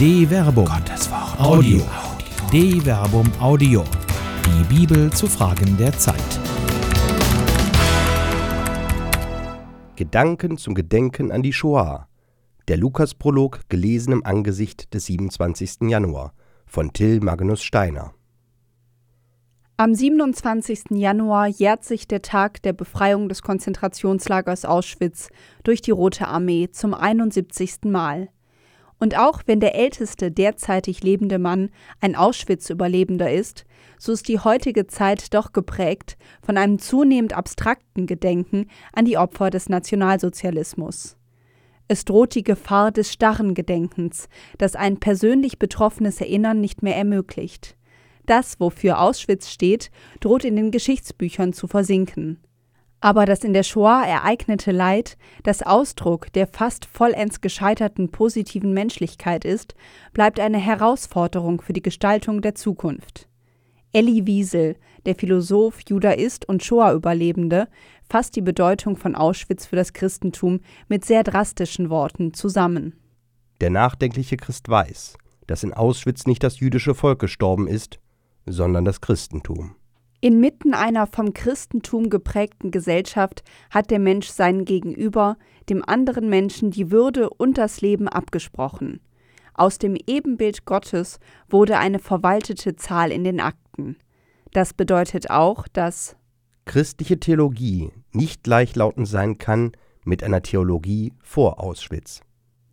De Verbum. Gottes Wort. Audio. De Verbum Audio. Die Bibel zu Fragen der Zeit. Gedanken zum Gedenken an die Shoah. Der Lukasprolog gelesen im Angesicht des 27. Januar von Till Magnus Steiner. Am 27. Januar jährt sich der Tag der Befreiung des Konzentrationslagers Auschwitz durch die Rote Armee zum 71. Mal. Und auch wenn der älteste derzeitig lebende Mann ein Auschwitz-Überlebender ist, so ist die heutige Zeit doch geprägt von einem zunehmend abstrakten Gedenken an die Opfer des Nationalsozialismus. Es droht die Gefahr des starren Gedenkens, das ein persönlich betroffenes Erinnern nicht mehr ermöglicht. Das, wofür Auschwitz steht, droht in den Geschichtsbüchern zu versinken. Aber das in der Shoah ereignete Leid, das Ausdruck der fast vollends gescheiterten positiven Menschlichkeit ist, bleibt eine Herausforderung für die Gestaltung der Zukunft. Elie Wiesel, der Philosoph, Judaist und Shoah-Überlebende, fasst die Bedeutung von Auschwitz für das Christentum mit sehr drastischen Worten zusammen. Der nachdenkliche Christ weiß, dass in Auschwitz nicht das jüdische Volk gestorben ist, sondern das Christentum. Inmitten einer vom Christentum geprägten Gesellschaft hat der Mensch seinen Gegenüber, dem anderen Menschen, die Würde und das Leben abgesprochen. Aus dem Ebenbild Gottes wurde eine verwaltete Zahl in den Akten. Das bedeutet auch, dass christliche Theologie nicht gleichlautend sein kann mit einer Theologie vor Auschwitz.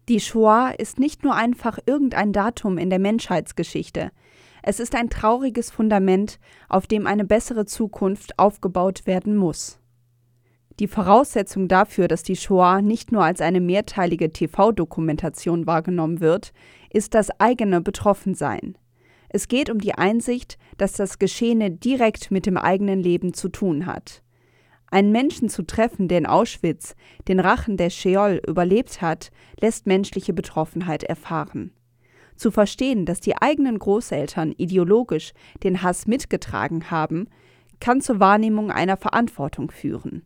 Die Shoah ist nicht nur einfach irgendein Datum in der Menschheitsgeschichte, es ist ein trauriges Fundament, auf dem eine bessere Zukunft aufgebaut werden muss. Die Voraussetzung dafür, dass die Shoah nicht nur als eine mehrteilige TV-Dokumentation wahrgenommen wird, ist das eigene Betroffensein. Es geht um die Einsicht, dass das Geschehene direkt mit dem eigenen Leben zu tun hat. Einen Menschen zu treffen, der in Auschwitz den Rachen der Sheol überlebt hat, lässt menschliche Betroffenheit erfahren. Zu verstehen, dass die eigenen Großeltern ideologisch den Hass mitgetragen haben, kann zur Wahrnehmung einer Verantwortung führen.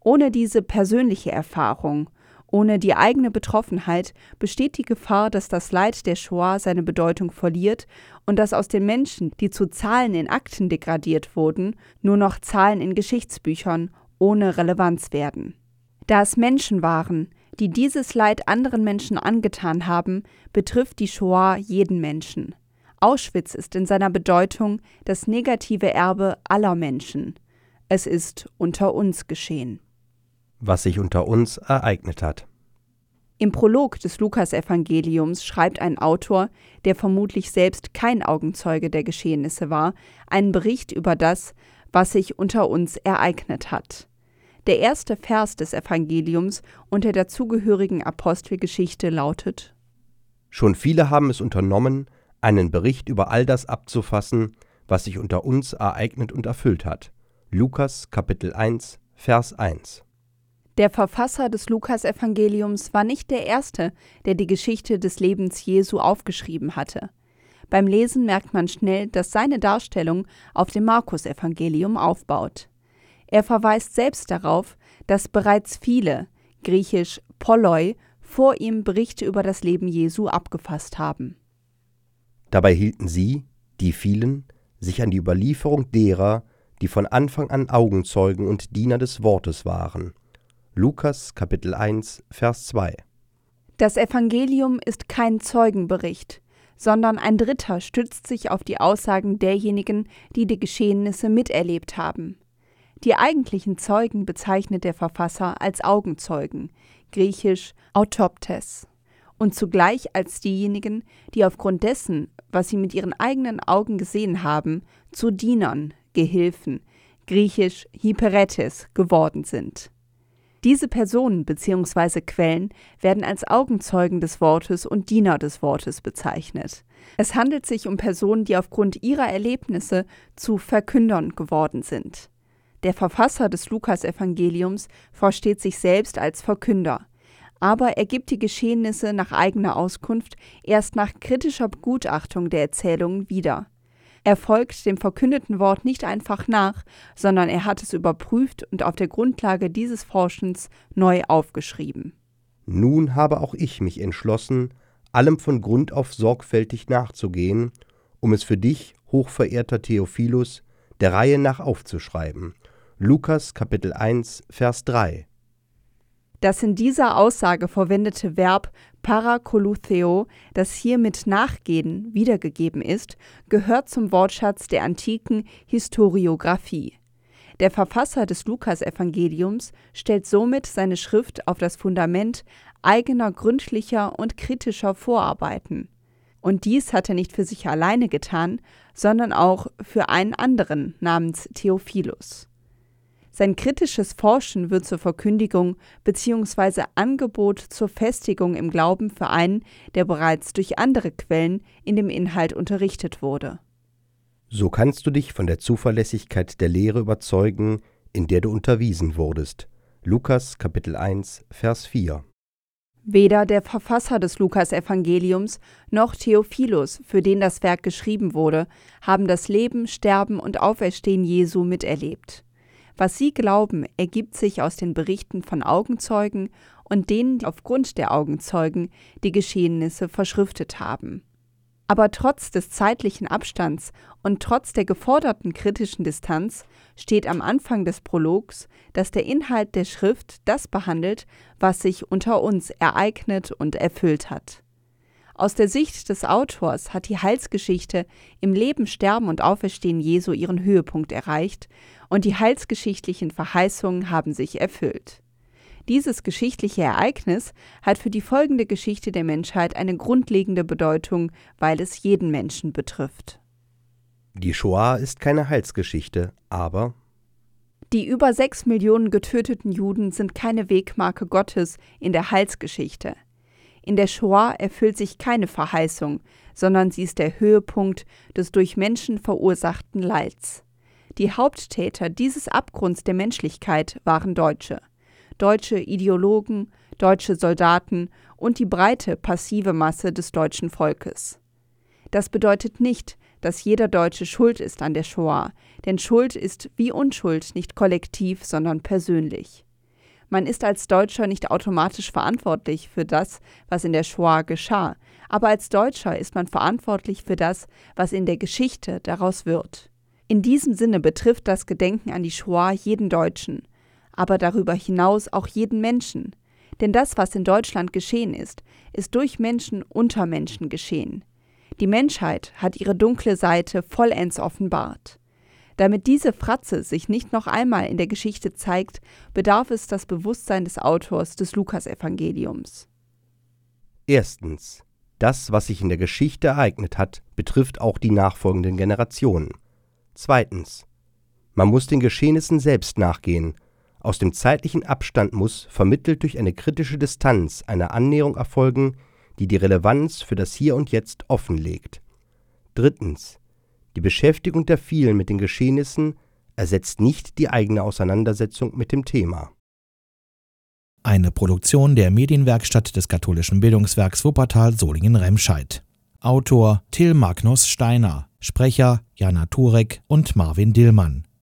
Ohne diese persönliche Erfahrung, ohne die eigene Betroffenheit besteht die Gefahr, dass das Leid der Shoah seine Bedeutung verliert und dass aus den Menschen, die zu Zahlen in Akten degradiert wurden, nur noch Zahlen in Geschichtsbüchern ohne Relevanz werden. Da es Menschen waren, die dieses Leid anderen Menschen angetan haben, betrifft die Shoah jeden Menschen. Auschwitz ist in seiner Bedeutung das negative Erbe aller Menschen. Es ist unter uns geschehen. Was sich unter uns ereignet hat. Im Prolog des Lukasevangeliums schreibt ein Autor, der vermutlich selbst kein Augenzeuge der Geschehnisse war, einen Bericht über das, was sich unter uns ereignet hat. Der erste Vers des Evangeliums und der dazugehörigen Apostelgeschichte lautet Schon viele haben es unternommen, einen Bericht über all das abzufassen, was sich unter uns ereignet und erfüllt hat. Lukas Kapitel 1 Vers 1 Der Verfasser des Lukasevangeliums war nicht der erste, der die Geschichte des Lebens Jesu aufgeschrieben hatte. Beim Lesen merkt man schnell, dass seine Darstellung auf dem Markus-Evangelium aufbaut. Er verweist selbst darauf, dass bereits viele, griechisch Polloi, vor ihm Berichte über das Leben Jesu abgefasst haben. Dabei hielten sie, die vielen, sich an die Überlieferung derer, die von Anfang an Augenzeugen und Diener des Wortes waren. Lukas Kapitel 1 Vers 2 Das Evangelium ist kein Zeugenbericht, sondern ein Dritter stützt sich auf die Aussagen derjenigen, die die Geschehnisse miterlebt haben. Die eigentlichen Zeugen bezeichnet der Verfasser als Augenzeugen, griechisch Autoptes, und zugleich als diejenigen, die aufgrund dessen, was sie mit ihren eigenen Augen gesehen haben, zu Dienern, Gehilfen, griechisch Hyperetes, geworden sind. Diese Personen bzw. Quellen werden als Augenzeugen des Wortes und Diener des Wortes bezeichnet. Es handelt sich um Personen, die aufgrund ihrer Erlebnisse zu Verkündern geworden sind. Der Verfasser des Lukasevangeliums versteht sich selbst als Verkünder, aber er gibt die Geschehnisse nach eigener Auskunft erst nach kritischer Begutachtung der Erzählungen wieder. Er folgt dem verkündeten Wort nicht einfach nach, sondern er hat es überprüft und auf der Grundlage dieses Forschens neu aufgeschrieben. Nun habe auch ich mich entschlossen, allem von Grund auf sorgfältig nachzugehen, um es für dich, hochverehrter Theophilus, der Reihe nach aufzuschreiben. Lukas Kapitel 1, Vers 3. Das in dieser Aussage verwendete Verb parakolutheo, das hier mit Nachgehen wiedergegeben ist, gehört zum Wortschatz der antiken Historiographie. Der Verfasser des Lukasevangeliums stellt somit seine Schrift auf das Fundament eigener gründlicher und kritischer Vorarbeiten. Und dies hat er nicht für sich alleine getan, sondern auch für einen anderen namens Theophilus. Sein kritisches Forschen wird zur Verkündigung bzw. Angebot zur Festigung im Glauben für einen, der bereits durch andere Quellen in dem Inhalt unterrichtet wurde. So kannst du dich von der Zuverlässigkeit der Lehre überzeugen, in der du unterwiesen wurdest. Lukas Kapitel 1 Vers 4 Weder der Verfasser des Lukasevangeliums noch Theophilus, für den das Werk geschrieben wurde, haben das Leben, Sterben und Auferstehen Jesu miterlebt. Was sie glauben, ergibt sich aus den Berichten von Augenzeugen und denen, die aufgrund der Augenzeugen die Geschehnisse verschriftet haben. Aber trotz des zeitlichen Abstands und trotz der geforderten kritischen Distanz steht am Anfang des Prologs, dass der Inhalt der Schrift das behandelt, was sich unter uns ereignet und erfüllt hat. Aus der Sicht des Autors hat die Heilsgeschichte im Leben, Sterben und Auferstehen Jesu ihren Höhepunkt erreicht und die heilsgeschichtlichen Verheißungen haben sich erfüllt. Dieses geschichtliche Ereignis hat für die folgende Geschichte der Menschheit eine grundlegende Bedeutung, weil es jeden Menschen betrifft. Die Shoah ist keine Heilsgeschichte, aber die über sechs Millionen getöteten Juden sind keine Wegmarke Gottes in der Heilsgeschichte. In der Shoah erfüllt sich keine Verheißung, sondern sie ist der Höhepunkt des durch Menschen verursachten Leids. Die Haupttäter dieses Abgrunds der Menschlichkeit waren Deutsche deutsche Ideologen, deutsche Soldaten und die breite passive Masse des deutschen Volkes. Das bedeutet nicht, dass jeder Deutsche schuld ist an der Shoah, denn Schuld ist wie Unschuld nicht kollektiv, sondern persönlich. Man ist als Deutscher nicht automatisch verantwortlich für das, was in der Shoah geschah, aber als Deutscher ist man verantwortlich für das, was in der Geschichte daraus wird. In diesem Sinne betrifft das Gedenken an die Shoah jeden Deutschen, aber darüber hinaus auch jeden Menschen. Denn das, was in Deutschland geschehen ist, ist durch Menschen unter Menschen geschehen. Die Menschheit hat ihre dunkle Seite vollends offenbart. Damit diese Fratze sich nicht noch einmal in der Geschichte zeigt, bedarf es das Bewusstsein des Autors des Lukasevangeliums. Erstens. Das, was sich in der Geschichte ereignet hat, betrifft auch die nachfolgenden Generationen. Zweitens. Man muss den Geschehnissen selbst nachgehen aus dem zeitlichen Abstand muss, vermittelt durch eine kritische Distanz, eine Annäherung erfolgen, die die Relevanz für das Hier und Jetzt offenlegt. Drittens. Die Beschäftigung der vielen mit den Geschehnissen ersetzt nicht die eigene Auseinandersetzung mit dem Thema. Eine Produktion der Medienwerkstatt des katholischen Bildungswerks Wuppertal Solingen-Remscheid. Autor Till Magnus Steiner, Sprecher Jana Turek und Marvin Dillmann.